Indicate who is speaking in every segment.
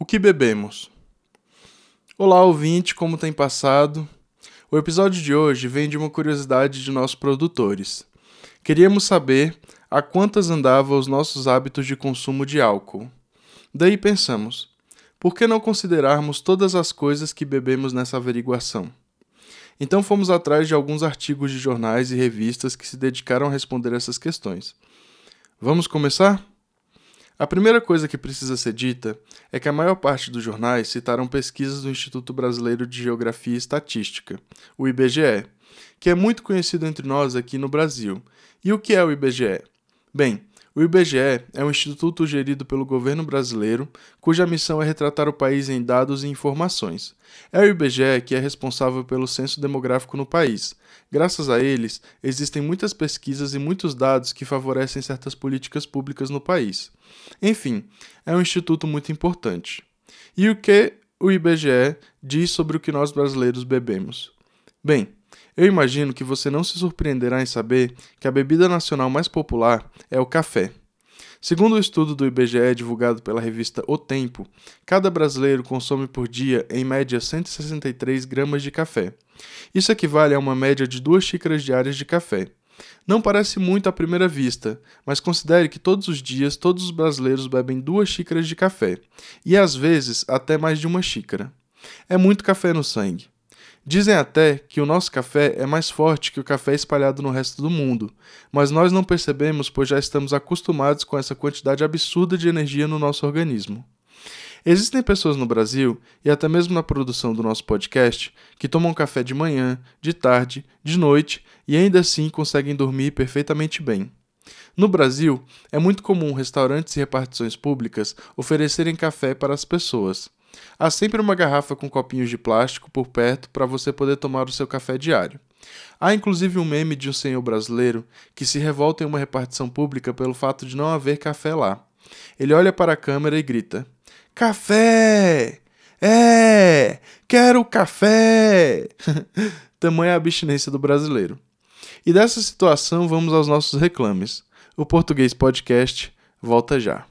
Speaker 1: O que bebemos? Olá, ouvinte, como tem passado? O episódio de hoje vem de uma curiosidade de nossos produtores. Queríamos saber a quantas andava os nossos hábitos de consumo de álcool. Daí pensamos: por que não considerarmos todas as coisas que bebemos nessa averiguação? Então fomos atrás de alguns artigos de jornais e revistas que se dedicaram a responder essas questões. Vamos começar? A primeira coisa que precisa ser dita é que a maior parte dos jornais citaram pesquisas do Instituto Brasileiro de Geografia e Estatística, o IBGE, que é muito conhecido entre nós aqui no Brasil. E o que é o IBGE? Bem, o IBGE é um instituto gerido pelo governo brasileiro, cuja missão é retratar o país em dados e informações. É o IBGE que é responsável pelo censo demográfico no país. Graças a eles, existem muitas pesquisas e muitos dados que favorecem certas políticas públicas no país. Enfim, é um instituto muito importante. E o que o IBGE diz sobre o que nós brasileiros bebemos? Bem, eu imagino que você não se surpreenderá em saber que a bebida nacional mais popular é o café. Segundo o estudo do IBGE divulgado pela revista O Tempo, cada brasileiro consome por dia, em média, 163 gramas de café. Isso equivale a uma média de duas xícaras diárias de café. Não parece muito à primeira vista, mas considere que todos os dias todos os brasileiros bebem duas xícaras de café, e às vezes até mais de uma xícara. É muito café no sangue. Dizem até que o nosso café é mais forte que o café espalhado no resto do mundo, mas nós não percebemos pois já estamos acostumados com essa quantidade absurda de energia no nosso organismo. Existem pessoas no Brasil, e até mesmo na produção do nosso podcast, que tomam café de manhã, de tarde, de noite e ainda assim conseguem dormir perfeitamente bem. No Brasil, é muito comum restaurantes e repartições públicas oferecerem café para as pessoas. Há sempre uma garrafa com copinhos de plástico por perto para você poder tomar o seu café diário. Há inclusive um meme de um senhor brasileiro que se revolta em uma repartição pública pelo fato de não haver café lá. Ele olha para a câmera e grita: Café! É! Quero café! Tamanha a abstinência do brasileiro. E dessa situação vamos aos nossos reclames. O Português Podcast volta já.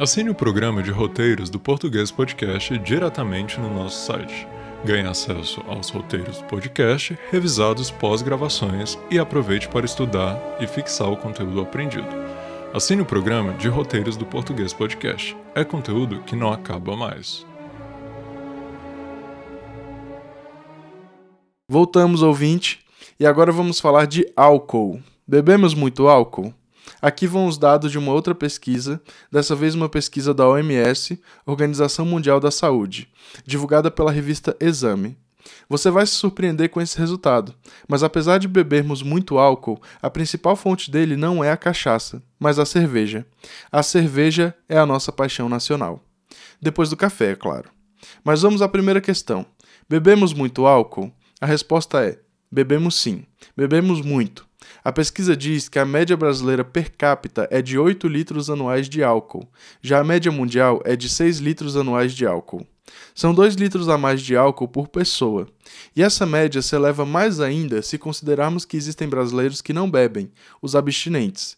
Speaker 2: Assine o programa de roteiros do Português Podcast diretamente no nosso site. Ganhe acesso aos roteiros do podcast, revisados pós-gravações e aproveite para estudar e fixar o conteúdo aprendido. Assine o programa de roteiros do Português Podcast. É conteúdo que não acaba mais.
Speaker 1: Voltamos, ouvinte, e agora vamos falar de álcool. Bebemos muito álcool? Aqui vão os dados de uma outra pesquisa, dessa vez uma pesquisa da OMS, Organização Mundial da Saúde, divulgada pela revista Exame. Você vai se surpreender com esse resultado, mas apesar de bebermos muito álcool, a principal fonte dele não é a cachaça, mas a cerveja. A cerveja é a nossa paixão nacional. Depois do café, é claro. Mas vamos à primeira questão. Bebemos muito álcool? A resposta é: bebemos sim. Bebemos muito. A pesquisa diz que a média brasileira per capita é de 8 litros anuais de álcool, já a média mundial é de 6 litros anuais de álcool. São 2 litros a mais de álcool por pessoa. E essa média se eleva mais ainda se considerarmos que existem brasileiros que não bebem, os abstinentes.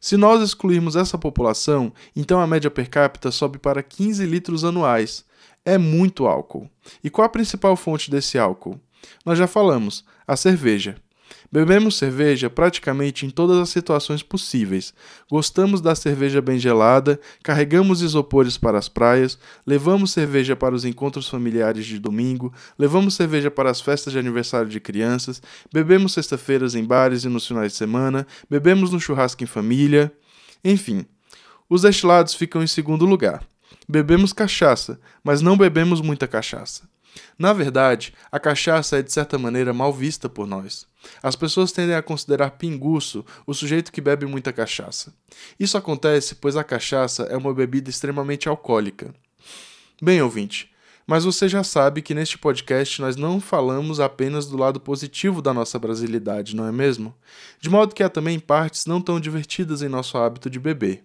Speaker 1: Se nós excluirmos essa população, então a média per capita sobe para 15 litros anuais. É muito álcool. E qual a principal fonte desse álcool? Nós já falamos, a cerveja. Bebemos cerveja praticamente em todas as situações possíveis. Gostamos da cerveja bem gelada, carregamos isopores para as praias, levamos cerveja para os encontros familiares de domingo, levamos cerveja para as festas de aniversário de crianças, bebemos sexta-feiras em bares e nos finais de semana, bebemos no churrasco em família. Enfim, os destilados ficam em segundo lugar. Bebemos cachaça, mas não bebemos muita cachaça. Na verdade, a cachaça é de certa maneira mal vista por nós. As pessoas tendem a considerar pinguço o sujeito que bebe muita cachaça. Isso acontece pois a cachaça é uma bebida extremamente alcoólica. Bem, ouvinte, mas você já sabe que neste podcast nós não falamos apenas do lado positivo da nossa brasilidade, não é mesmo? De modo que há também partes não tão divertidas em nosso hábito de beber.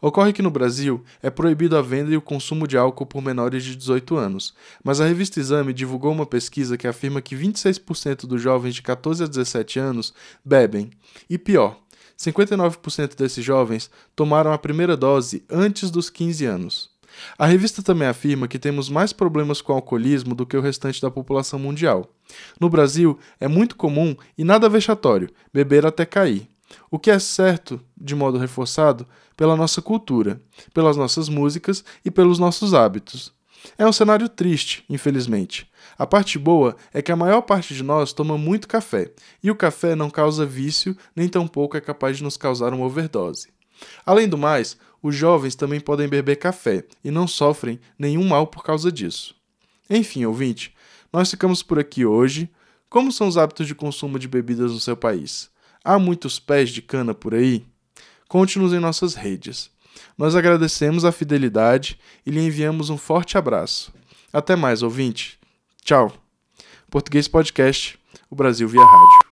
Speaker 1: Ocorre que no Brasil é proibido a venda e o consumo de álcool por menores de 18 anos, mas a revista Exame divulgou uma pesquisa que afirma que 26% dos jovens de 14 a 17 anos bebem. E pior, 59% desses jovens tomaram a primeira dose antes dos 15 anos. A revista também afirma que temos mais problemas com alcoolismo do que o restante da população mundial. No Brasil, é muito comum e nada vexatório beber até cair. O que é certo, de modo reforçado, pela nossa cultura, pelas nossas músicas e pelos nossos hábitos. É um cenário triste, infelizmente. A parte boa é que a maior parte de nós toma muito café, e o café não causa vício, nem tampouco é capaz de nos causar uma overdose. Além do mais, os jovens também podem beber café e não sofrem nenhum mal por causa disso. Enfim, ouvinte, nós ficamos por aqui hoje. Como são os hábitos de consumo de bebidas no seu país? Há muitos pés de cana por aí? Conte-nos em nossas redes. Nós agradecemos a fidelidade e lhe enviamos um forte abraço. Até mais, ouvinte. Tchau. Português Podcast, o Brasil via rádio.